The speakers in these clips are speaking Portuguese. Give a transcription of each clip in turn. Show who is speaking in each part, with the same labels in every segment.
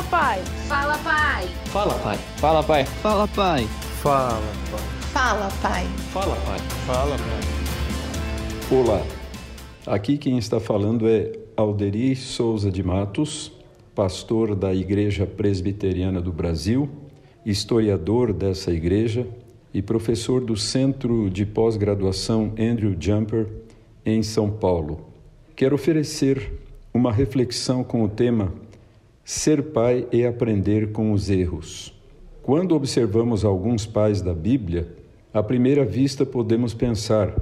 Speaker 1: Fala, pai.
Speaker 2: Fala, pai.
Speaker 3: Fala, pai. Fala, pai.
Speaker 4: Fala, pai.
Speaker 5: Fala, pai.
Speaker 2: Fala, pai.
Speaker 3: Fala, pai.
Speaker 5: Fala, pai.
Speaker 6: Olá, aqui quem está falando é Alderi Souza de Matos, pastor da Igreja Presbiteriana do Brasil, historiador dessa igreja e professor do Centro de Pós-Graduação Andrew Jumper em São Paulo. Quero oferecer uma reflexão com o tema Ser pai é aprender com os erros. Quando observamos alguns pais da Bíblia, à primeira vista podemos pensar: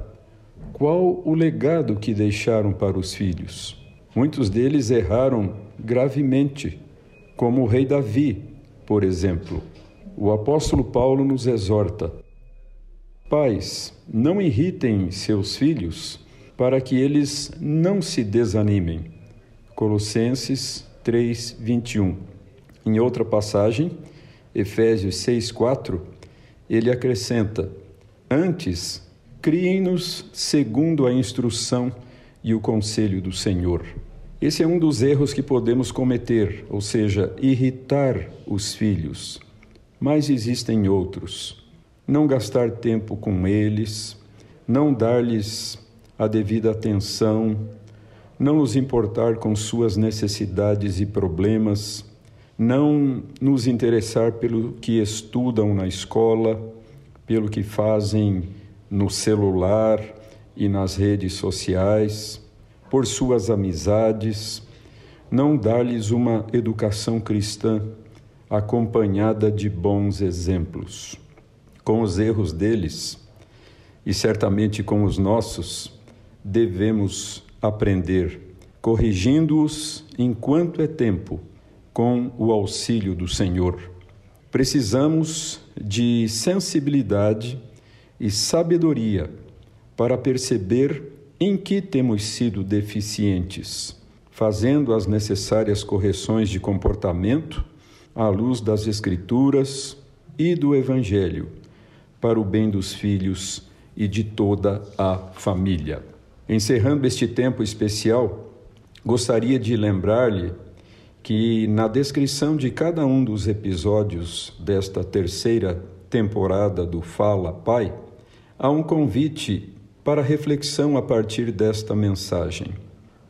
Speaker 6: qual o legado que deixaram para os filhos? Muitos deles erraram gravemente, como o rei Davi, por exemplo. O apóstolo Paulo nos exorta: Pais, não irritem seus filhos para que eles não se desanimem. Colossenses 3, 21. Em outra passagem, Efésios 6, 4, ele acrescenta: Antes, criem-nos segundo a instrução e o conselho do Senhor. Esse é um dos erros que podemos cometer, ou seja, irritar os filhos. Mas existem outros. Não gastar tempo com eles, não dar-lhes a devida atenção, não nos importar com suas necessidades e problemas, não nos interessar pelo que estudam na escola, pelo que fazem no celular e nas redes sociais, por suas amizades, não dar-lhes uma educação cristã acompanhada de bons exemplos. Com os erros deles, e certamente com os nossos, devemos aprender, corrigindo-os enquanto é tempo, com o auxílio do Senhor. Precisamos de sensibilidade e sabedoria para perceber em que temos sido deficientes, fazendo as necessárias correções de comportamento à luz das Escrituras e do Evangelho, para o bem dos filhos e de toda a família. Encerrando este tempo especial, gostaria de lembrar-lhe que na descrição de cada um dos episódios desta terceira temporada do Fala Pai, há um convite para reflexão a partir desta mensagem.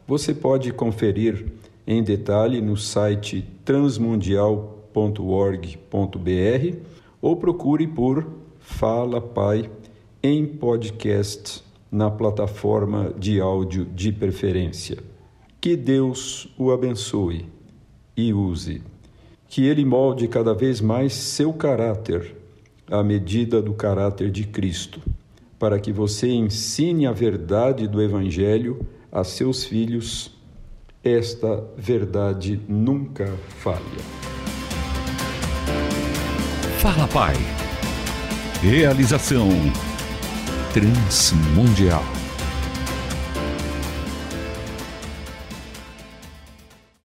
Speaker 6: Você pode conferir em detalhe no site transmundial.org.br ou procure por Fala Pai em podcast na plataforma de áudio de preferência. Que Deus o abençoe e use. Que ele molde cada vez mais seu caráter à medida do caráter de Cristo, para que você ensine a verdade do Evangelho a seus filhos. Esta verdade nunca falha.
Speaker 7: Fala, Pai. Realização Transmundial.